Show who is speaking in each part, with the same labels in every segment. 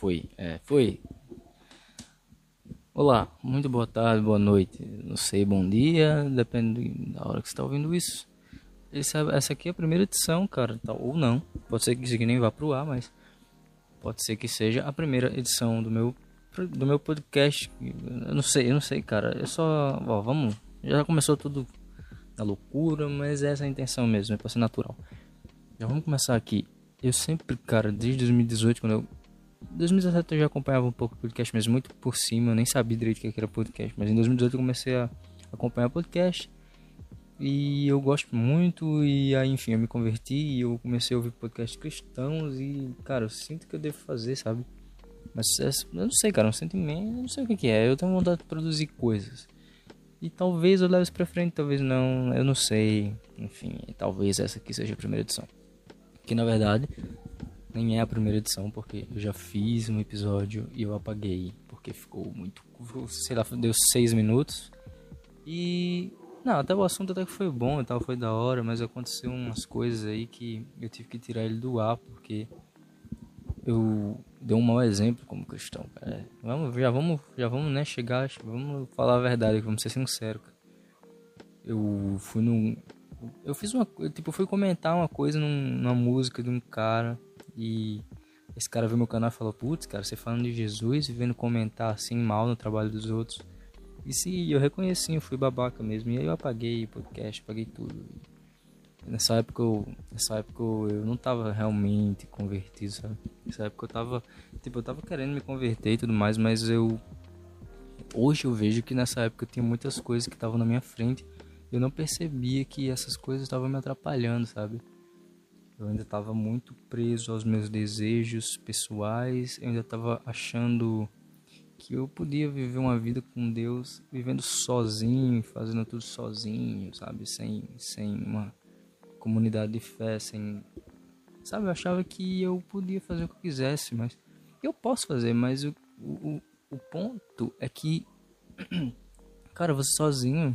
Speaker 1: foi. É, foi. Olá, muito boa tarde, boa noite. Não sei, bom dia, depende da hora que você está ouvindo isso. Esse, essa aqui é a primeira edição, cara, tá, ou não. Pode ser que isso aqui nem vá pro ar, mas pode ser que seja a primeira edição do meu do meu podcast. Eu não sei, eu não sei, cara. Eu só, ó, vamos, já começou tudo na loucura, mas essa é a intenção mesmo, é para ser natural. Já vamos começar aqui. Eu sempre, cara, desde 2018, quando eu 2017 eu já acompanhava um pouco o podcast, mas muito por cima, eu nem sabia direito o que era podcast, mas em 2018 eu comecei a acompanhar podcast. E eu gosto muito, e aí, enfim, eu me converti e eu comecei a ouvir podcasts cristãos e, cara, eu sinto que eu devo fazer, sabe? Mas eu não sei, cara, um sentimento, eu não sei o que, que é. Eu tenho vontade de produzir coisas. E talvez eu leve isso pra frente, talvez não, eu não sei. Enfim, talvez essa aqui seja a primeira edição. Que na verdade nem é a primeira edição, porque eu já fiz um episódio e eu apaguei, porque ficou muito. Sei lá, deu seis minutos. E. Não, até o assunto até que foi bom e tal, foi da hora, mas aconteceu umas coisas aí que eu tive que tirar ele do ar, porque eu dei um mau exemplo como cristão, cara. É, vamos, já vamos, já vamos, né, chegar, vamos falar a verdade, vamos ser sinceros. Eu fui num eu fiz uma, tipo, fui comentar uma coisa num, numa música de um cara e esse cara viu meu canal e falou: Putz, cara, você falando de Jesus e vendo comentar assim mal no trabalho dos outros. E se eu reconheci, eu fui babaca mesmo. E aí eu apaguei o podcast, apaguei tudo. Nessa época, eu, nessa época eu não tava realmente convertido, sabe? Nessa época eu tava, tipo, eu tava querendo me converter e tudo mais, mas eu hoje eu vejo que nessa época tinha muitas coisas que estavam na minha frente. Eu não percebia que essas coisas estavam me atrapalhando, sabe? Eu ainda estava muito preso aos meus desejos pessoais, eu ainda estava achando que eu podia viver uma vida com Deus vivendo sozinho, fazendo tudo sozinho, sabe? Sem, sem uma comunidade de fé, sem. Sabe? Eu achava que eu podia fazer o que eu quisesse, mas. Eu posso fazer, mas o, o, o ponto é que. Cara, você sozinho.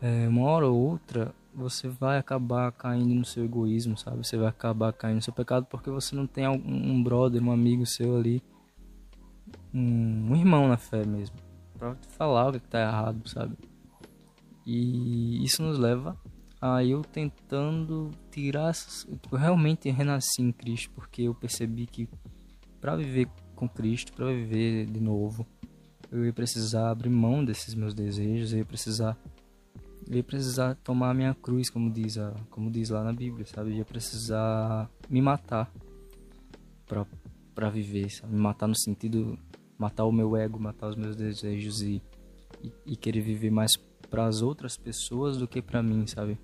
Speaker 1: É, uma hora ou outra você vai acabar caindo no seu egoísmo, sabe? Você vai acabar caindo no seu pecado porque você não tem um brother, um amigo seu ali, um, irmão na fé mesmo, para te falar o que está errado, sabe? E isso nos leva a eu tentando tirar essas. Eu realmente renasci em Cristo porque eu percebi que para viver com Cristo, para viver de novo, eu ia precisar abrir mão desses meus desejos, eu ia precisar ia precisar tomar a minha cruz, como diz, a, como diz lá na Bíblia, sabe? Eu ia precisar me matar pra, pra viver, sabe? Me matar no sentido, matar o meu ego, matar os meus desejos e, e, e querer viver mais para as outras pessoas do que para mim, sabe?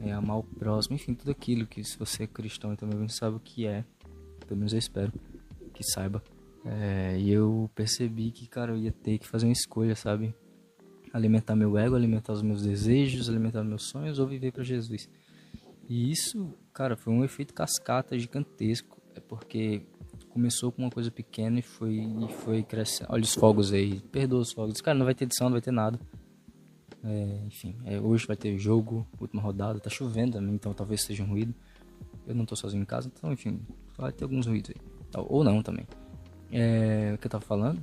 Speaker 1: É amar o próximo, enfim, tudo aquilo que se você é cristão e também sabe o que é, pelo menos eu espero que saiba. É, e eu percebi que, cara, eu ia ter que fazer uma escolha, sabe? Alimentar meu ego, alimentar os meus desejos, alimentar meus sonhos ou viver para Jesus. E isso, cara, foi um efeito cascata gigantesco. É porque começou com uma coisa pequena e foi, e foi crescendo. Olha os fogos aí, perdoa os fogos. Cara, não vai ter edição, não vai ter nada. É, enfim, é, hoje vai ter jogo, última rodada. Tá chovendo também, então talvez seja um ruído. Eu não tô sozinho em casa, então enfim, vai ter alguns ruídos aí. Ou não também. É, o que eu tava falando?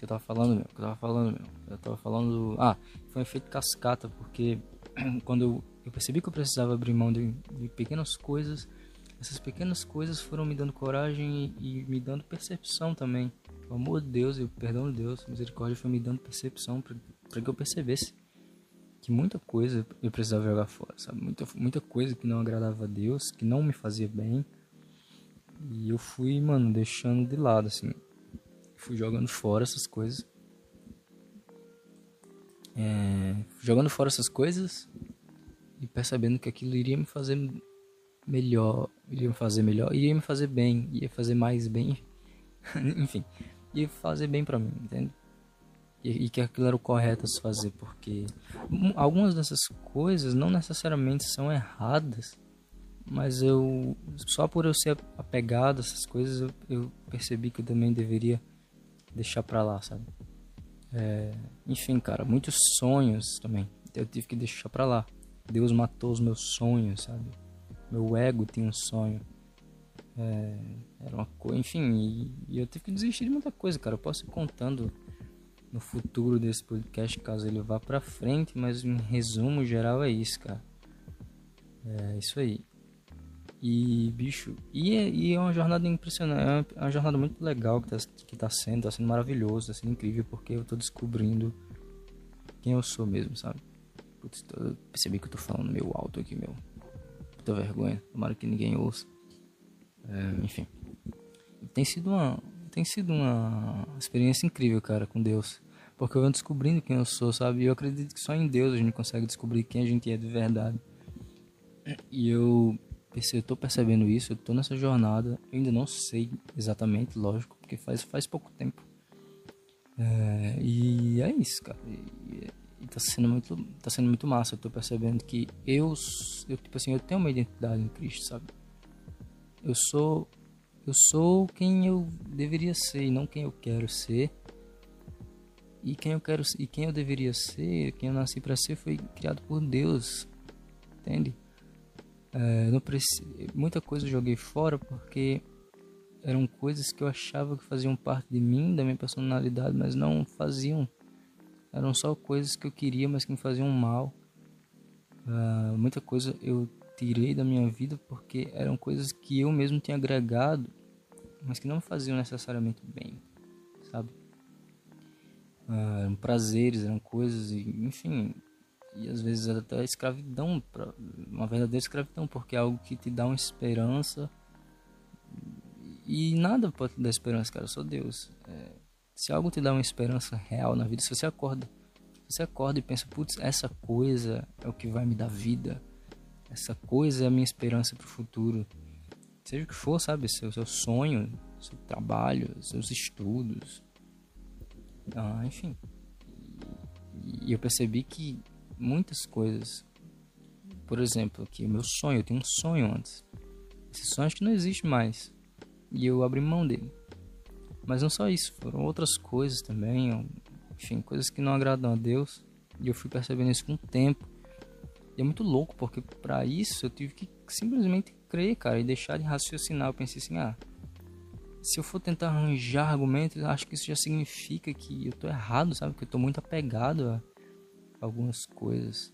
Speaker 1: Que eu tava falando, meu? que eu tava falando, meu? Eu tava falando. Ah, foi um efeito cascata, porque quando eu, percebi que eu precisava abrir mão de, de, pequenas coisas, essas pequenas coisas foram me dando coragem e, e me dando percepção também. O amor de Deus e o perdão de Deus, misericórdia foi me dando percepção para que eu percebesse que muita coisa eu precisava jogar fora, sabe? Muita, muita coisa que não agradava a Deus, que não me fazia bem. E eu fui, mano, deixando de lado, assim fui jogando fora essas coisas. É, jogando fora essas coisas e percebendo que aquilo iria me fazer melhor, iria me fazer melhor, iria me fazer bem, ia fazer mais bem, enfim, ia fazer bem para mim, entende? E, e, que aquilo era o correto a se fazer, porque algumas dessas coisas não necessariamente são erradas, mas eu só por eu ser apegado a essas coisas eu, eu percebi que eu também deveria deixar pra lá, sabe? É, enfim, cara, muitos sonhos também. Eu tive que deixar pra lá. Deus matou os meus sonhos, sabe? Meu ego tinha um sonho. É, era uma coisa, enfim, e, e, eu tive que desistir de muita coisa, cara. Eu posso ir contando no futuro desse podcast caso ele vá pra frente, mas em resumo geral é isso, cara. É isso aí. E, bicho, e é, e é uma jornada impressionante, é uma jornada muito legal que tá, que tá sendo, tá sendo maravilhoso, tá sendo incrível, porque eu tô descobrindo quem eu sou mesmo, sabe? Putz, tô, percebi que eu tô falando meio alto aqui, meu. Puta vergonha, tomara que ninguém ouça. É, enfim. Tem sido uma, tem sido uma experiência incrível, cara, com Deus. Porque eu venho descobrindo quem eu sou, sabe? E eu acredito que só em Deus a gente consegue descobrir quem a gente é de verdade. E eu, eu tô percebendo isso, eu tô nessa jornada. Eu ainda não sei exatamente, lógico, porque faz, faz pouco tempo. É, e é isso, cara. E, e tá sendo muito tá sendo muito massa. Eu tô percebendo que eu, eu tipo assim, eu tenho uma identidade em Cristo, sabe? Eu sou eu sou quem eu deveria ser e não quem eu quero ser. E quem eu quero e quem eu deveria ser, quem eu nasci para ser foi criado por Deus. Entende? É, não preci... muita coisa eu joguei fora porque eram coisas que eu achava que faziam parte de mim, da minha personalidade, mas não faziam. Eram só coisas que eu queria, mas que me faziam mal. Uh, muita coisa eu tirei da minha vida porque eram coisas que eu mesmo tinha agregado, mas que não me faziam necessariamente bem, sabe? Uh, eram prazeres, eram coisas, enfim, e às vezes até escravidão, uma verdadeira escravidão, porque é algo que te dá uma esperança e nada pode te dar esperança, cara, só Deus. É, se algo te dá uma esperança real na vida, se você acorda, você acorda e pensa, putz, essa coisa é o que vai me dar vida, essa coisa é a minha esperança para o futuro. Seja o que for, sabe, seu, seu sonho, seu trabalho, seus estudos, ah, enfim. E eu percebi que muitas coisas, por exemplo, que meu sonho, eu tenho um sonho antes. Esse sonho acho que não existe mais. E eu abri mão dele. Mas não só isso, foram outras coisas também, enfim, coisas que não agradam a Deus. E eu fui percebendo isso com o tempo. E é muito louco, porque para isso eu tive que simplesmente crer, cara, e deixar de raciocinar. Eu pensei assim, ah, se eu for tentar arranjar argumentos, acho que isso já significa que eu tô errado, sabe? Que eu tô muito apegado a algumas coisas.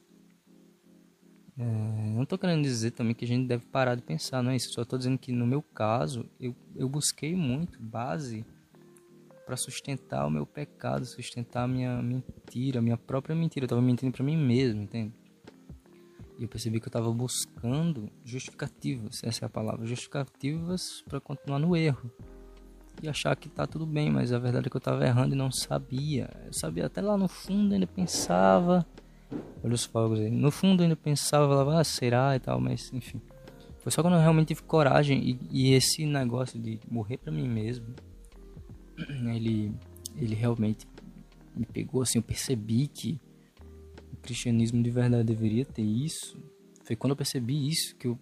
Speaker 1: É, não estou querendo dizer também que a gente deve parar de pensar, não é isso. Só estou dizendo que no meu caso, eu, eu busquei muito base para sustentar o meu pecado, sustentar a minha mentira, a minha própria mentira. Eu estava mentindo para mim mesmo, entende? E eu percebi que eu estava buscando justificativas, essa é a palavra, justificativas para continuar no erro. E achar que tá tudo bem, mas a verdade é que eu estava errando e não sabia. Eu sabia até lá no fundo, ainda pensava Olha os fogos aí. No fundo ainda pensava, ah, será e tal, mas enfim. Foi só quando eu realmente tive coragem e, e esse negócio de morrer para mim mesmo, ele, ele realmente me pegou assim. Eu percebi que o cristianismo de verdade deveria ter isso. Foi quando eu percebi isso que eu,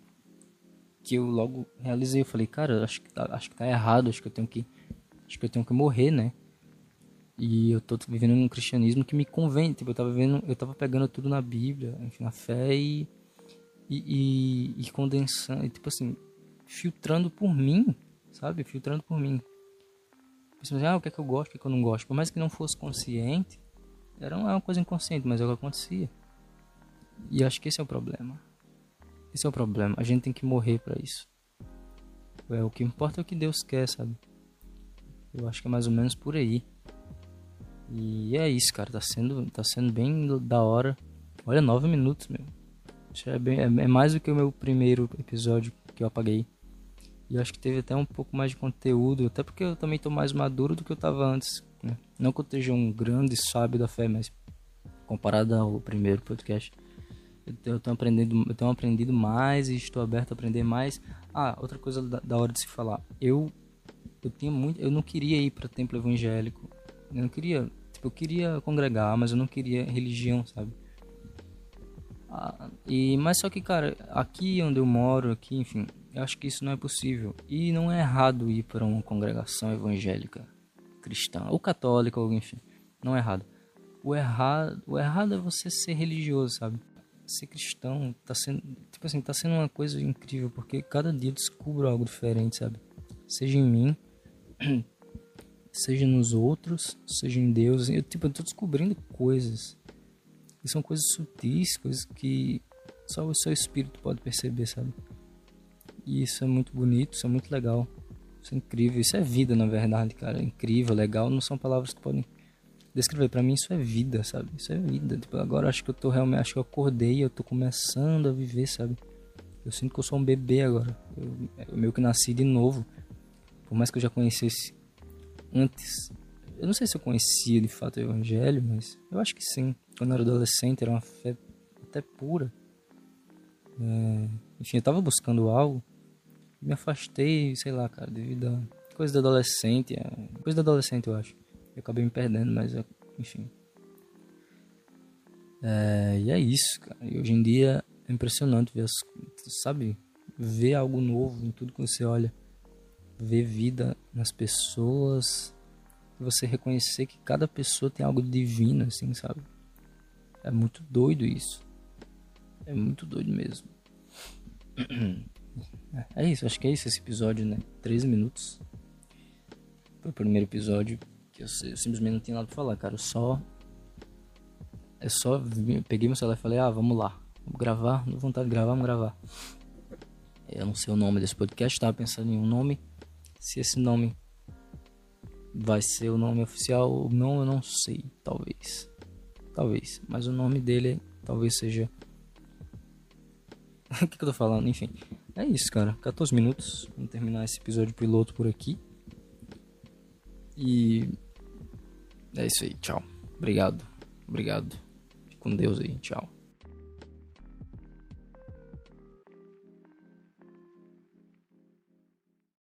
Speaker 1: que eu logo realizei. Eu falei, cara, acho que tá, acho que tá errado, acho que eu tenho que, acho que eu tenho que morrer, né? E eu tô vivendo um cristianismo que me convém. Tipo, eu tava vendo, eu tava pegando tudo na Bíblia, enfim, na fé e, e, e, e condensando, e, tipo assim, filtrando por mim, sabe? Filtrando por mim. Pensando assim, ah, o que é que eu gosto, o que é que eu não gosto. Por mais que não fosse consciente, era uma coisa inconsciente, mas é o que acontecia. E acho que esse é o problema. Esse é o problema. A gente tem que morrer para isso. É, o que importa é o que Deus quer, sabe? Eu acho que é mais ou menos por aí. E é isso, cara. Tá sendo, tá sendo bem da hora. Olha, nove minutos, meu. É, bem, é, é, mais do que o meu primeiro episódio que eu apaguei. E acho que teve até um pouco mais de conteúdo. Até porque eu também tô mais maduro do que eu tava antes. Né? Não que eu esteja um grande sábio da fé, mas comparado ao primeiro podcast. Eu tenho, aprendendo, eu tenho aprendido mais e estou aberto a aprender mais. Ah, outra coisa da, da hora de se falar. Eu eu tinha muito, eu não queria ir para templo evangélico. Eu não queria, tipo, eu queria congregar, mas eu não queria religião, sabe? Ah, e mas só que, cara, aqui onde eu moro, aqui, enfim, eu acho que isso não é possível. E não é errado ir para uma congregação evangélica, cristã ou católica, ou enfim, não é errado. O errado, o errado é você ser religioso, sabe? Ser cristão, tá sendo, tipo assim, tá sendo uma coisa incrível, porque cada dia eu descubro algo diferente, sabe? Seja em mim, seja nos outros, seja em Deus. Eu, tipo, eu tô descobrindo coisas. E são coisas sutis, coisas que só o seu espírito pode perceber, sabe? E isso é muito bonito, isso é muito legal. Isso é incrível, isso é vida, na verdade, cara. Incrível, legal, não são palavras que podem descrever. para mim isso é vida, sabe? Isso é vida. Tipo, agora acho que eu tô realmente, acho que eu acordei, eu tô começando a viver, sabe? Eu sinto que eu sou um bebê agora. Eu, eu meio que nasci de novo. Por mais que eu já conhecesse antes. Eu não sei se eu conhecia de fato o evangelho, mas eu acho que sim. Quando eu era adolescente era uma fé até pura. É, enfim, eu tava buscando algo. Me afastei, sei lá, cara, devido a coisa da adolescente. É, coisa da adolescente, eu acho. Eu acabei me perdendo, mas enfim. É, e é isso, cara. E hoje em dia é impressionante ver, as, sabe, ver algo novo em tudo que você olha. Ver vida nas pessoas. Você reconhecer que cada pessoa tem algo divino, assim, sabe? É muito doido isso. É muito doido mesmo. É isso, acho que é isso esse episódio, né? 13 minutos. Foi o primeiro episódio que eu, eu, simplesmente não tinha nada pra falar, cara. Eu só. Eu só peguei meu celular e falei, ah, vamos lá. Vamos gravar, não vontade de gravar, vamos gravar. Eu não sei o nome desse podcast, tava pensando em um nome. Se esse nome vai ser o nome oficial ou não, eu não sei. Talvez. Talvez. Mas o nome dele talvez seja. o que, que eu tô falando? Enfim. É isso, cara. 14 minutos. Vamos terminar esse episódio piloto por aqui. E é isso aí, tchau. Obrigado. Obrigado. Fique com Deus aí, tchau.